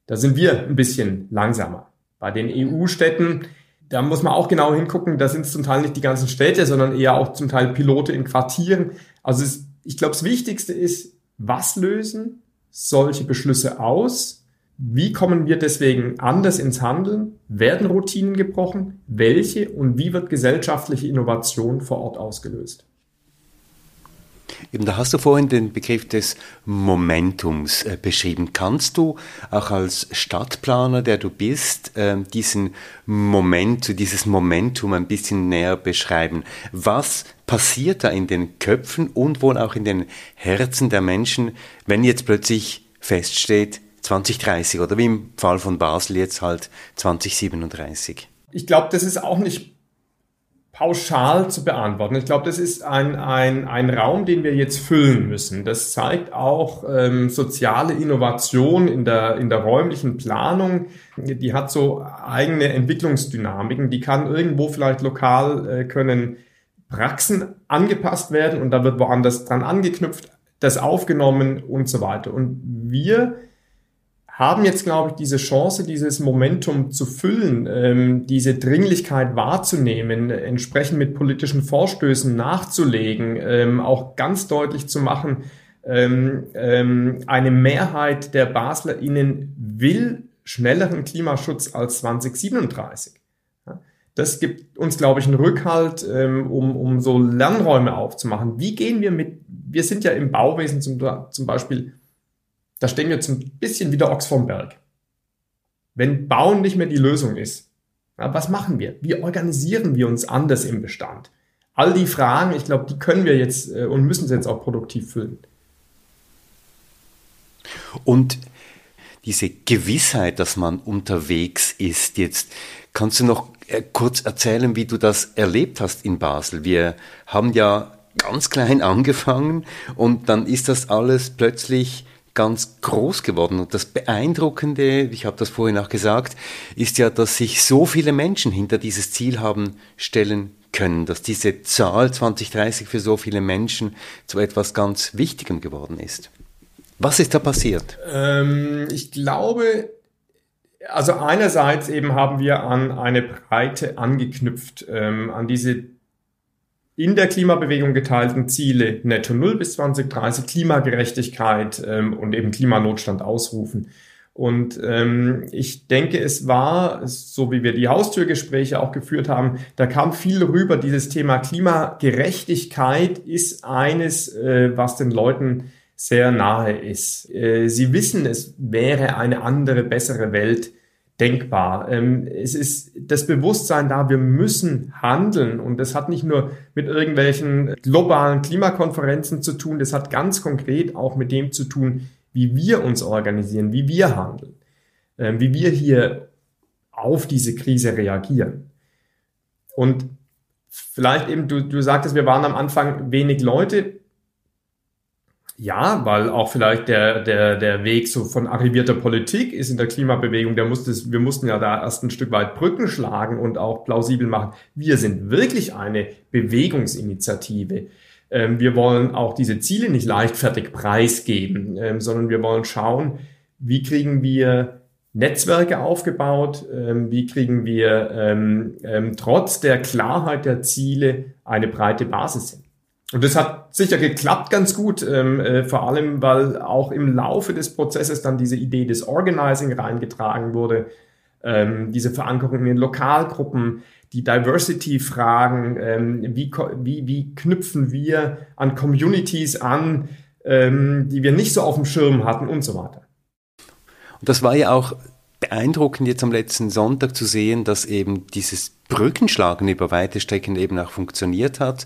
Da sind wir ein bisschen langsamer. Bei den EU-Städten, da muss man auch genau hingucken, da sind es zum Teil nicht die ganzen Städte, sondern eher auch zum Teil Pilote in Quartieren. Also es, ich glaube, das Wichtigste ist, was lösen solche Beschlüsse aus wie kommen wir deswegen anders ins Handeln? Werden Routinen gebrochen? Welche und wie wird gesellschaftliche Innovation vor Ort ausgelöst? Eben, da hast du vorhin den Begriff des Momentums äh, beschrieben. Kannst du auch als Stadtplaner, der du bist, äh, diesen Moment, dieses Momentum ein bisschen näher beschreiben? Was passiert da in den Köpfen und wohl auch in den Herzen der Menschen, wenn jetzt plötzlich feststeht, 2030 oder wie im Fall von Basel jetzt halt 2037? Ich glaube, das ist auch nicht pauschal zu beantworten. Ich glaube, das ist ein, ein, ein Raum, den wir jetzt füllen müssen. Das zeigt auch ähm, soziale Innovation in der, in der räumlichen Planung. Die hat so eigene Entwicklungsdynamiken. Die kann irgendwo vielleicht lokal äh, können Praxen angepasst werden und da wird woanders dran angeknüpft, das aufgenommen und so weiter. Und wir haben jetzt, glaube ich, diese Chance, dieses Momentum zu füllen, ähm, diese Dringlichkeit wahrzunehmen, entsprechend mit politischen Vorstößen nachzulegen, ähm, auch ganz deutlich zu machen, ähm, ähm, eine Mehrheit der BaslerInnen will schnelleren Klimaschutz als 2037. Das gibt uns, glaube ich, einen Rückhalt, ähm, um, um so Lernräume aufzumachen. Wie gehen wir mit, wir sind ja im Bauwesen zum, zum Beispiel da stehen wir jetzt ein bisschen wie der Ochs vom Berg. Wenn Bauen nicht mehr die Lösung ist, Ja, was machen wir? Wie organisieren wir uns anders im Bestand? All die Fragen, ich glaube, die können wir jetzt äh, und müssen sie jetzt auch produktiv füllen. Und diese Gewissheit, dass man unterwegs ist, jetzt kannst du noch äh, kurz erzählen, wie du das erlebt hast in Basel. Wir haben ja ganz klein [laughs] angefangen und dann ist das alles plötzlich ganz groß geworden. Und das Beeindruckende, ich habe das vorhin auch gesagt, ist ja, dass sich so viele Menschen hinter dieses Ziel haben stellen können, dass diese Zahl 2030 für so viele Menschen zu etwas ganz Wichtigem geworden ist. Was ist da passiert? Ähm, ich glaube, also einerseits eben haben wir an eine Breite angeknüpft, ähm, an diese in der Klimabewegung geteilten Ziele Netto Null bis 2030, Klimagerechtigkeit ähm, und eben Klimanotstand ausrufen. Und ähm, ich denke, es war, so wie wir die Haustürgespräche auch geführt haben, da kam viel rüber. Dieses Thema Klimagerechtigkeit ist eines, äh, was den Leuten sehr nahe ist. Äh, sie wissen, es wäre eine andere, bessere Welt denkbar. Ähm, es ist das Bewusstsein da, wir müssen handeln. Und das hat nicht nur mit irgendwelchen globalen Klimakonferenzen zu tun, das hat ganz konkret auch mit dem zu tun, wie wir uns organisieren, wie wir handeln, ähm, wie wir hier auf diese Krise reagieren. Und vielleicht eben, du, du sagtest, wir waren am Anfang wenig Leute. Ja, weil auch vielleicht der, der, der Weg so von arrivierter Politik ist in der Klimabewegung, der musste, wir mussten ja da erst ein Stück weit Brücken schlagen und auch plausibel machen. Wir sind wirklich eine Bewegungsinitiative. Ähm, wir wollen auch diese Ziele nicht leichtfertig preisgeben, ähm, sondern wir wollen schauen, wie kriegen wir Netzwerke aufgebaut, ähm, wie kriegen wir trotz der Klarheit der Ziele eine breite Basis hin. Und das hat sicher geklappt ganz gut, ähm, äh, vor allem weil auch im Laufe des Prozesses dann diese Idee des Organizing reingetragen wurde, ähm, diese Verankerung in den Lokalgruppen, die Diversity-Fragen, ähm, wie, wie, wie knüpfen wir an Communities an, ähm, die wir nicht so auf dem Schirm hatten und so weiter. Und das war ja auch beeindruckend jetzt am letzten Sonntag zu sehen, dass eben dieses Brückenschlagen über weite Strecken eben auch funktioniert hat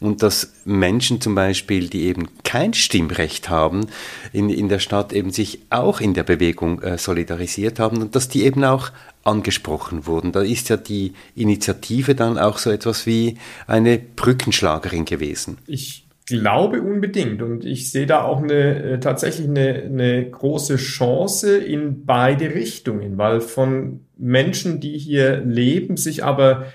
und dass Menschen zum Beispiel, die eben kein Stimmrecht haben, in, in der Stadt eben sich auch in der Bewegung äh, solidarisiert haben und dass die eben auch angesprochen wurden. Da ist ja die Initiative dann auch so etwas wie eine Brückenschlagerin gewesen. Ich glaube unbedingt und ich sehe da auch eine, äh, tatsächlich eine, eine große Chance in beide Richtungen, weil von Menschen, die hier leben, sich aber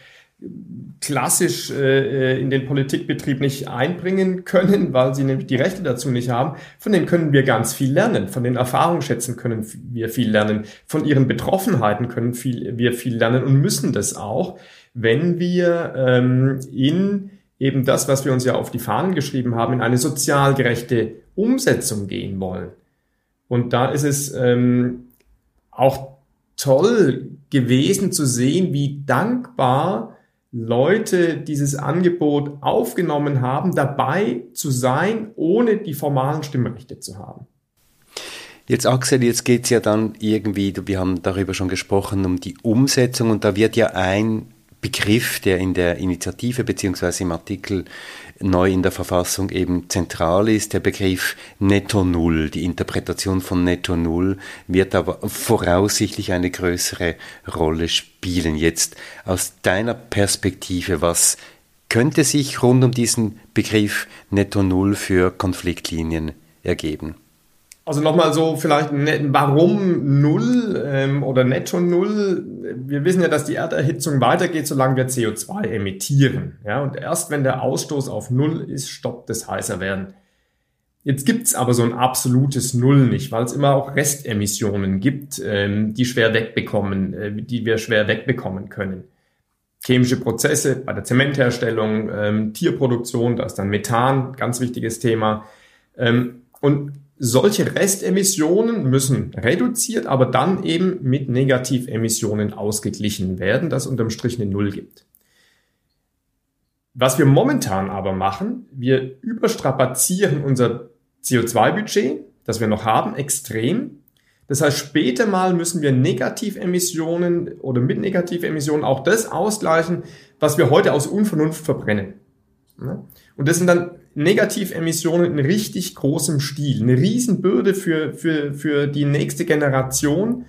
klassisch äh, in den Politikbetrieb nicht einbringen können, weil sie nämlich die Rechte dazu nicht haben, von denen können wir ganz viel lernen. Von den Erfahrungsschätzen können wir viel lernen. Von ihren Betroffenheiten können viel, wir viel lernen und müssen das auch, wenn wir ähm, in eben das, was wir uns ja auf die Fahnen geschrieben haben, in eine sozial gerechte Umsetzung gehen wollen. Und da ist es ähm, auch toll gewesen zu sehen, wie dankbar Leute dieses Angebot aufgenommen haben, dabei zu sein, ohne die formalen Stimmrechte zu haben. Jetzt Axel, jetzt geht's ja dann irgendwie, wir haben darüber schon gesprochen, um die Umsetzung und da wird ja ein Begriff, der in der Initiative beziehungsweise im Artikel neu in der Verfassung eben zentral ist, der Begriff Netto Null. Die Interpretation von Netto Null wird aber voraussichtlich eine größere Rolle spielen. Jetzt aus deiner Perspektive, was könnte sich rund um diesen Begriff Netto Null für Konfliktlinien ergeben? Also nochmal so vielleicht, warum Null ähm, oder Netto Null? Wir wissen ja, dass die Erderhitzung weitergeht, solange wir CO2 emittieren. Ja, und erst wenn der Ausstoß auf Null ist, stoppt es heißer werden. Jetzt gibt's aber so ein absolutes Null nicht, weil es immer auch Restemissionen gibt, ähm, die schwer wegbekommen, äh, die wir schwer wegbekommen können. Chemische Prozesse bei der Zementherstellung, ähm, Tierproduktion, da ist dann Methan, ganz wichtiges Thema. Ähm, und solche Restemissionen müssen reduziert, aber dann eben mit Negativemissionen ausgeglichen werden, das unterm Strich eine Null gibt. Was wir momentan aber machen, wir überstrapazieren unser CO2-Budget, das wir noch haben, extrem. Das heißt, später mal müssen wir Negativemissionen oder mit Negativemissionen auch das ausgleichen, was wir heute aus Unvernunft verbrennen. Und das sind dann Negativemissionen in richtig großem Stil, eine Riesenbürde für, für, für die nächste Generation.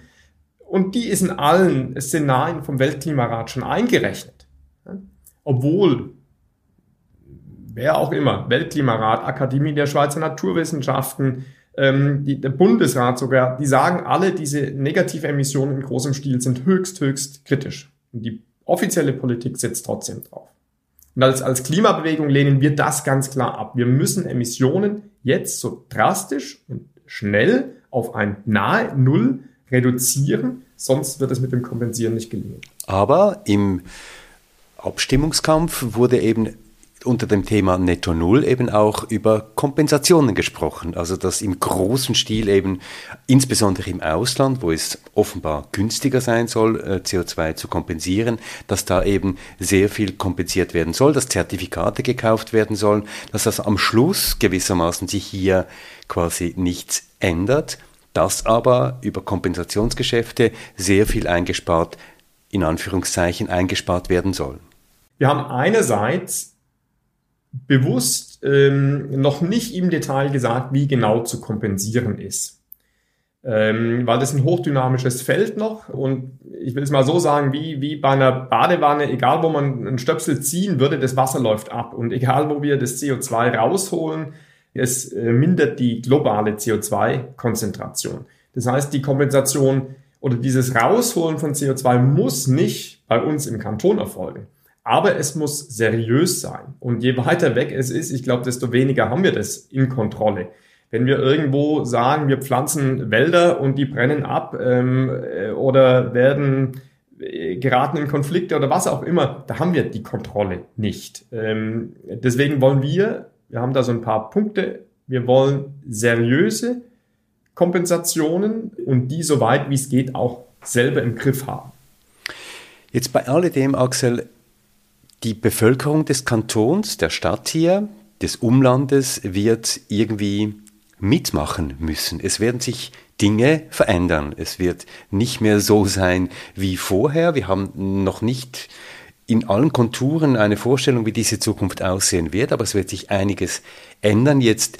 Und die ist in allen Szenarien vom Weltklimarat schon eingerechnet. Obwohl, wer auch immer, Weltklimarat, Akademie der Schweizer Naturwissenschaften, ähm, die, der Bundesrat sogar, die sagen alle, diese Negativemissionen in großem Stil sind höchst, höchst kritisch. Und die offizielle Politik setzt trotzdem drauf. Und als, als Klimabewegung lehnen wir das ganz klar ab. Wir müssen Emissionen jetzt so drastisch und schnell auf ein nahe Null reduzieren, sonst wird es mit dem Kompensieren nicht gelingen. Aber im Abstimmungskampf wurde eben unter dem Thema Netto Null eben auch über Kompensationen gesprochen. Also dass im großen Stil eben, insbesondere im Ausland, wo es offenbar günstiger sein soll, äh, CO2 zu kompensieren, dass da eben sehr viel kompensiert werden soll, dass Zertifikate gekauft werden sollen, dass das am Schluss gewissermaßen sich hier quasi nichts ändert, dass aber über Kompensationsgeschäfte sehr viel eingespart, in Anführungszeichen eingespart werden soll. Wir haben einerseits bewusst ähm, noch nicht im Detail gesagt, wie genau zu kompensieren ist. Ähm, weil das ein hochdynamisches Feld noch und ich will es mal so sagen, wie, wie bei einer Badewanne, egal wo man einen Stöpsel ziehen würde, das Wasser läuft ab und egal wo wir das CO2 rausholen, es äh, mindert die globale CO2-Konzentration. Das heißt, die Kompensation oder dieses Rausholen von CO2 muss nicht bei uns im Kanton erfolgen. Aber es muss seriös sein. Und je weiter weg es ist, ich glaube, desto weniger haben wir das in Kontrolle. Wenn wir irgendwo sagen, wir pflanzen Wälder und die brennen ab ähm, äh, oder werden äh, geraten in Konflikte oder was auch immer, da haben wir die Kontrolle nicht. Ähm, deswegen wollen wir, wir haben da so ein paar Punkte, wir wollen seriöse Kompensationen und die so weit wie es geht auch selber im Griff haben. Jetzt bei alledem, Axel, die Bevölkerung des Kantons, der Stadt hier, des Umlandes wird irgendwie mitmachen müssen. Es werden sich Dinge verändern. Es wird nicht mehr so sein wie vorher. Wir haben noch nicht in allen Konturen eine Vorstellung, wie diese Zukunft aussehen wird, aber es wird sich einiges ändern. Jetzt,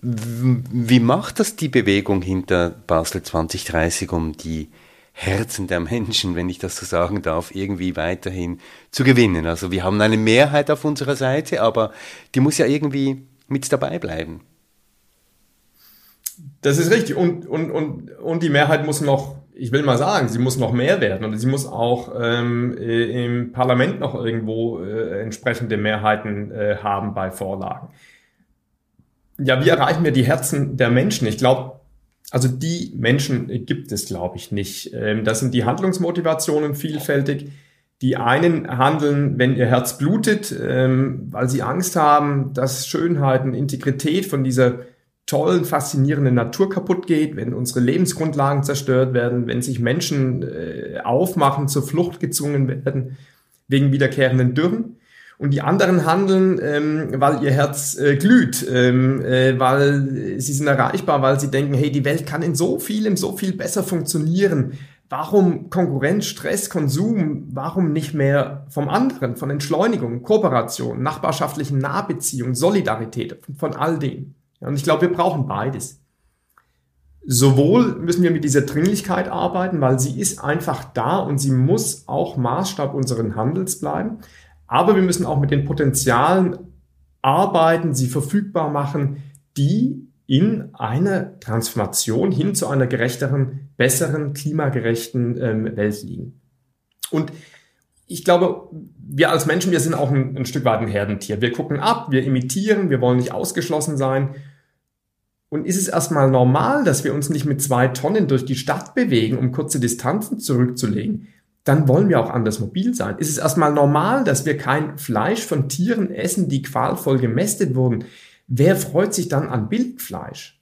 wie macht das die Bewegung hinter Basel 2030, um die Herzen der Menschen, wenn ich das so sagen darf, irgendwie weiterhin zu gewinnen. Also wir haben eine Mehrheit auf unserer Seite, aber die muss ja irgendwie mit dabei bleiben. Das ist richtig. Und, und, und, und die Mehrheit muss noch, ich will mal sagen, sie muss noch mehr werden. Und sie muss auch ähm, äh, im Parlament noch irgendwo äh, entsprechende Mehrheiten äh, haben bei Vorlagen. Ja, wie erreichen wir die Herzen der Menschen? Ich glaube, also die Menschen gibt es, glaube ich, nicht. Ähm, das sind die Handlungsmotivationen vielfältig. Die einen handeln, wenn ihr Herz blutet, ähm, weil sie Angst haben, dass Schönheit und Integrität von dieser tollen, faszinierenden Natur kaputt geht, wenn unsere Lebensgrundlagen zerstört werden, wenn sich Menschen äh, aufmachen, zur Flucht gezwungen werden wegen wiederkehrenden Dürren und die anderen handeln, ähm, weil ihr Herz äh, glüht, ähm, äh, weil sie sind erreichbar, weil sie denken, hey, die Welt kann in so vielem so viel besser funktionieren. Warum Konkurrenz, Stress, Konsum? Warum nicht mehr vom anderen, von Entschleunigung, Kooperation, nachbarschaftlichen Nahbeziehungen, Solidarität, von all dem? Ja, und ich glaube, wir brauchen beides. Sowohl müssen wir mit dieser Dringlichkeit arbeiten, weil sie ist einfach da und sie muss auch Maßstab unseren Handels bleiben. Aber wir müssen auch mit den Potenzialen arbeiten, sie verfügbar machen, die in einer Transformation hin zu einer gerechteren, besseren, klimagerechten ähm, Welt liegen. Und ich glaube, wir als Menschen, wir sind auch ein, ein Stück weit ein Herdentier. Wir gucken ab, wir imitieren, wir wollen nicht ausgeschlossen sein. Und ist es erstmal normal, dass wir uns nicht mit zwei Tonnen durch die Stadt bewegen, um kurze Distanzen zurückzulegen? Dann wollen wir auch anders mobil sein. Ist es erstmal normal, dass wir kein Fleisch von Tieren essen, die qualvoll gemästet wurden? Wer freut sich dann an Bildfleisch?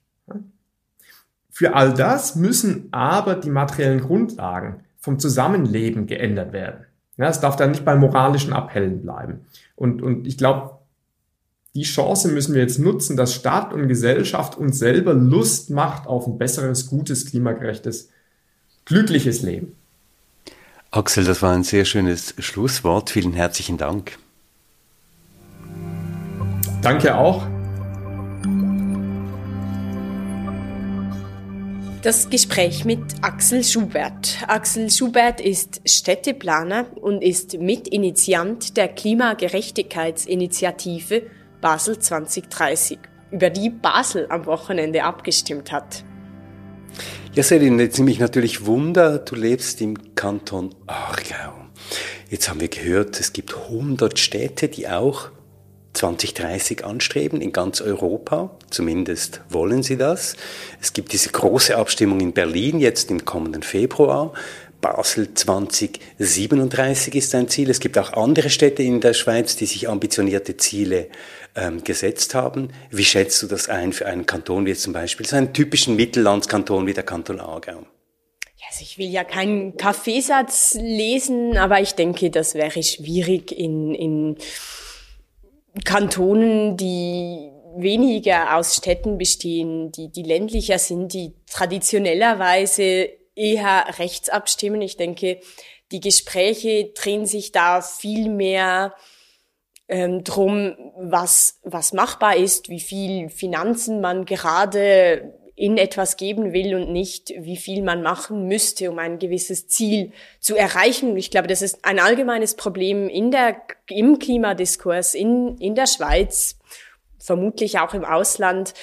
Für all das müssen aber die materiellen Grundlagen vom Zusammenleben geändert werden. Es darf dann nicht bei moralischen Appellen bleiben. Und, und ich glaube, die Chance müssen wir jetzt nutzen, dass Staat und Gesellschaft uns selber Lust macht auf ein besseres, gutes, klimagerechtes, glückliches Leben. Axel, das war ein sehr schönes Schlusswort. Vielen herzlichen Dank. Danke auch. Das Gespräch mit Axel Schubert. Axel Schubert ist Städteplaner und ist Mitinitiant der Klimagerechtigkeitsinitiative Basel 2030, über die Basel am Wochenende abgestimmt hat. Ja, Selin, jetzt nehme ich natürlich Wunder, du lebst im Kanton Aargau. Jetzt haben wir gehört, es gibt 100 Städte, die auch 2030 anstreben in ganz Europa. Zumindest wollen sie das. Es gibt diese große Abstimmung in Berlin jetzt im kommenden Februar. Basel 2037 ist ein Ziel. Es gibt auch andere Städte in der Schweiz, die sich ambitionierte Ziele ähm, gesetzt haben. Wie schätzt du das ein für einen Kanton wie zum Beispiel, so einen typischen Mittellandskanton wie der Kanton Aargau? Also ich will ja keinen Kaffeesatz lesen, aber ich denke, das wäre schwierig in, in Kantonen, die weniger aus Städten bestehen, die, die ländlicher sind, die traditionellerweise eher rechts abstimmen. Ich denke, die Gespräche drehen sich da viel mehr ähm, drum, was, was machbar ist, wie viel Finanzen man gerade in etwas geben will und nicht, wie viel man machen müsste, um ein gewisses Ziel zu erreichen. Ich glaube, das ist ein allgemeines Problem in der, im Klimadiskurs in, in der Schweiz, vermutlich auch im Ausland,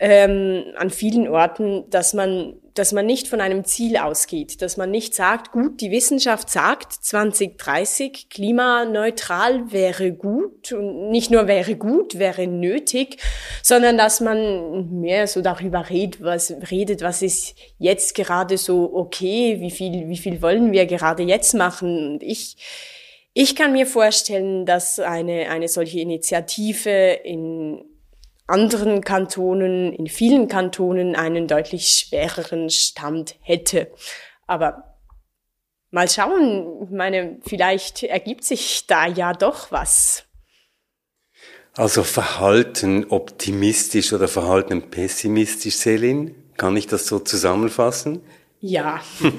ähm, an vielen Orten, dass man, dass man nicht von einem Ziel ausgeht, dass man nicht sagt, gut, die Wissenschaft sagt, 2030 klimaneutral wäre gut und nicht nur wäre gut, wäre nötig, sondern dass man mehr so darüber redet, was, redet, was ist jetzt gerade so okay, wie viel, wie viel wollen wir gerade jetzt machen. Und ich, ich kann mir vorstellen, dass eine, eine solche Initiative in anderen Kantonen, in vielen Kantonen einen deutlich schwereren Stand hätte. Aber mal schauen, ich meine, vielleicht ergibt sich da ja doch was. Also Verhalten optimistisch oder Verhalten pessimistisch, Selin? Kann ich das so zusammenfassen? Ja. [laughs] ich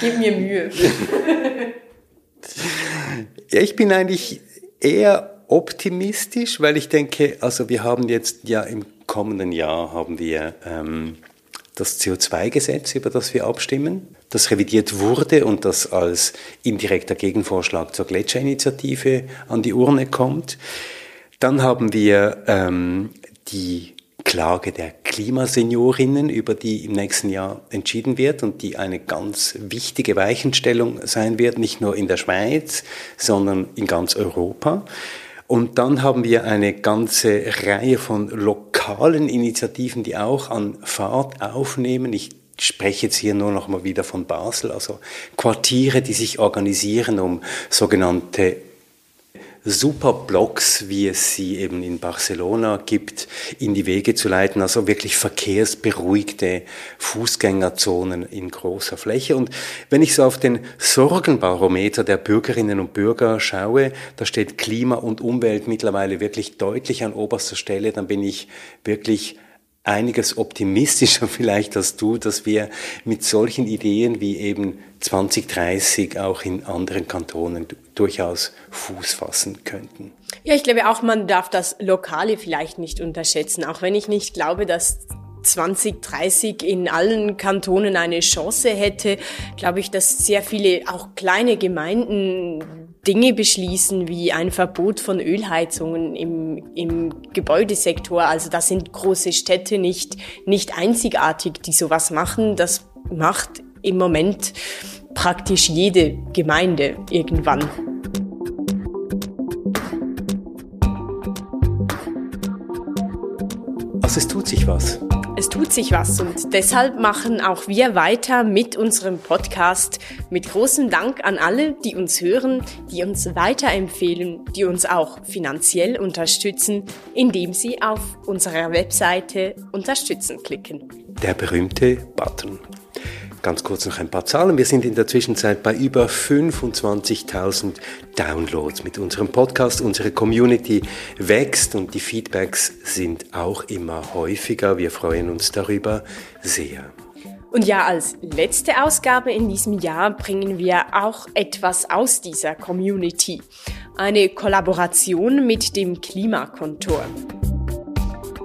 gebe mir Mühe. [laughs] ja, ich bin eigentlich eher optimistisch, weil ich denke, also wir haben jetzt ja im kommenden Jahr haben wir ähm, das CO2-Gesetz, über das wir abstimmen, das revidiert wurde und das als indirekter Gegenvorschlag zur Gletscherinitiative an die Urne kommt. Dann haben wir ähm, die Klage der Klimaseniorinnen, über die im nächsten Jahr entschieden wird und die eine ganz wichtige Weichenstellung sein wird, nicht nur in der Schweiz, sondern in ganz Europa. Und dann haben wir eine ganze Reihe von lokalen Initiativen, die auch an Fahrt aufnehmen. Ich spreche jetzt hier nur noch mal wieder von Basel, also Quartiere, die sich organisieren, um sogenannte Superblocks, wie es sie eben in Barcelona gibt, in die Wege zu leiten, also wirklich verkehrsberuhigte Fußgängerzonen in großer Fläche. Und wenn ich so auf den Sorgenbarometer der Bürgerinnen und Bürger schaue, da steht Klima und Umwelt mittlerweile wirklich deutlich an oberster Stelle, dann bin ich wirklich einiges optimistischer [laughs] vielleicht als du, dass wir mit solchen Ideen wie eben 2030 auch in anderen Kantonen durchaus Fuß fassen könnten. Ja, ich glaube auch, man darf das Lokale vielleicht nicht unterschätzen, auch wenn ich nicht glaube, dass 2030 in allen Kantonen eine Chance hätte, glaube ich, dass sehr viele auch kleine Gemeinden Dinge beschließen wie ein Verbot von Ölheizungen im, im Gebäudesektor. Also da sind große Städte nicht, nicht einzigartig, die sowas machen. Das macht im Moment praktisch jede Gemeinde irgendwann. Also es tut sich was. Es tut sich was und deshalb machen auch wir weiter mit unserem Podcast. Mit großem Dank an alle, die uns hören, die uns weiterempfehlen, die uns auch finanziell unterstützen, indem sie auf unserer Webseite Unterstützen klicken. Der berühmte Button. Ganz kurz noch ein paar Zahlen. Wir sind in der Zwischenzeit bei über 25.000 Downloads mit unserem Podcast. Unsere Community wächst und die Feedbacks sind auch immer häufiger. Wir freuen uns darüber sehr. Und ja, als letzte Ausgabe in diesem Jahr bringen wir auch etwas aus dieser Community. Eine Kollaboration mit dem Klimakontor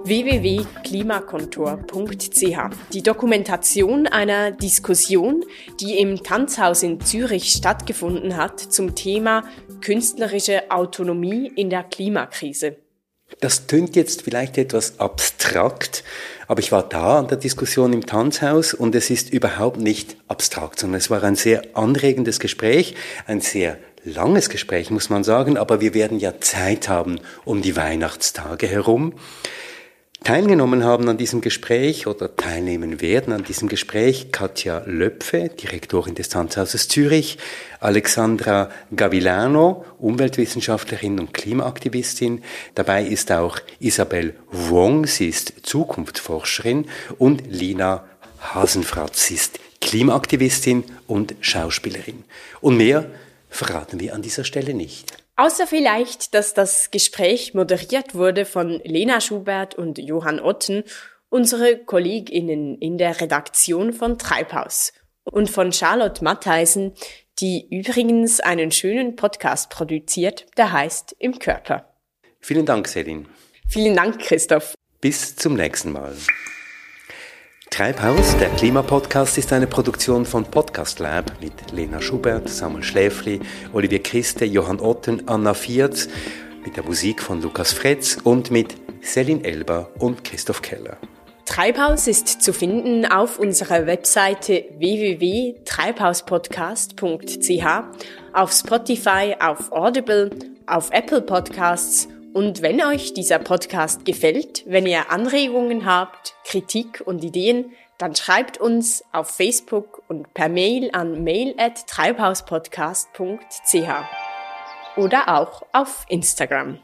www.klimakontor.ch. Die Dokumentation einer Diskussion, die im Tanzhaus in Zürich stattgefunden hat zum Thema künstlerische Autonomie in der Klimakrise. Das tönt jetzt vielleicht etwas abstrakt, aber ich war da an der Diskussion im Tanzhaus und es ist überhaupt nicht abstrakt, sondern es war ein sehr anregendes Gespräch, ein sehr langes Gespräch, muss man sagen, aber wir werden ja Zeit haben um die Weihnachtstage herum. Teilgenommen haben an diesem Gespräch oder teilnehmen werden an diesem Gespräch Katja Löpfe, Direktorin des Tanzhauses Zürich, Alexandra Gavilano, Umweltwissenschaftlerin und Klimaaktivistin. Dabei ist auch Isabel Wong, sie ist Zukunftsforscherin und Lina Hasenfratz, sie ist Klimaaktivistin und Schauspielerin. Und mehr verraten wir an dieser Stelle nicht. Außer vielleicht, dass das Gespräch moderiert wurde von Lena Schubert und Johann Otten, unsere KollegInnen in der Redaktion von Treibhaus und von Charlotte Mattheisen, die übrigens einen schönen Podcast produziert, der heißt Im Körper. Vielen Dank, Selin. Vielen Dank, Christoph. Bis zum nächsten Mal. Treibhaus, der Klimapodcast, ist eine Produktion von Podcast Lab mit Lena Schubert, Samuel Schläfli, Olivier Christe, Johann Otten, Anna Viertz, mit der Musik von Lukas Fretz und mit Selin Elber und Christoph Keller. Treibhaus ist zu finden auf unserer Webseite www.treibhauspodcast.ch, auf Spotify, auf Audible, auf Apple Podcasts und wenn euch dieser Podcast gefällt, wenn ihr Anregungen habt, Kritik und Ideen, dann schreibt uns auf Facebook und per Mail an mail@treibhauspodcast.ch oder auch auf Instagram.